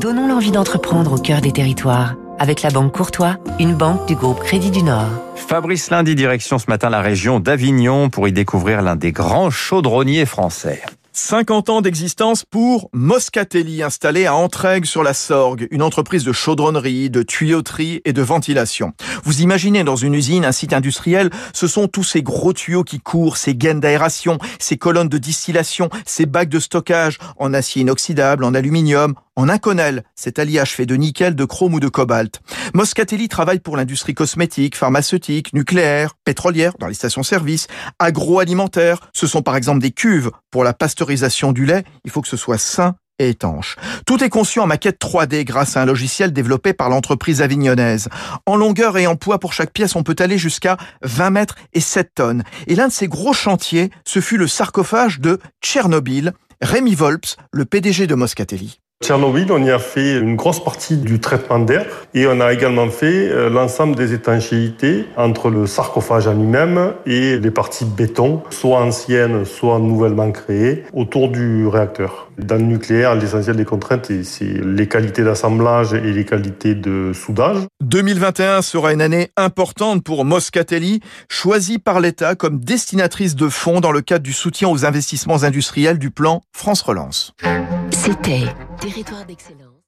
Donnons l'envie d'entreprendre au cœur des territoires. Avec la Banque Courtois, une banque du groupe Crédit du Nord. Fabrice Lundi, direction ce matin la région d'Avignon pour y découvrir l'un des grands chaudronniers français. 50 ans d'existence pour Moscatelli, installé à Entraigues sur la Sorgue, une entreprise de chaudronnerie, de tuyauterie et de ventilation. Vous imaginez dans une usine, un site industriel, ce sont tous ces gros tuyaux qui courent, ces gaines d'aération, ces colonnes de distillation, ces bacs de stockage en acier inoxydable, en aluminium, en inconel, cet alliage fait de nickel, de chrome ou de cobalt. Moscatelli travaille pour l'industrie cosmétique, pharmaceutique, nucléaire, pétrolière, dans les stations-service, agroalimentaire. Ce sont par exemple des cuves pour la pasteurisation du lait. Il faut que ce soit sain et étanche. Tout est conçu en maquette 3D grâce à un logiciel développé par l'entreprise avignonnaise. En longueur et en poids pour chaque pièce, on peut aller jusqu'à 20 mètres et 7 tonnes. Et l'un de ces gros chantiers, ce fut le sarcophage de Tchernobyl. Rémi Volps, le PDG de Moscatelli. Tchernobyl, on y a fait une grosse partie du traitement d'air et on a également fait euh, l'ensemble des étanchéités entre le sarcophage en lui-même et les parties béton, soit anciennes, soit nouvellement créées, autour du réacteur. Dans le nucléaire, l'essentiel des contraintes, c'est les qualités d'assemblage et les qualités de soudage. 2021 sera une année importante pour Moscatelli, choisie par l'État comme destinatrice de fonds dans le cadre du soutien aux investissements industriels du plan France Relance. C'était Territoire d'excellence.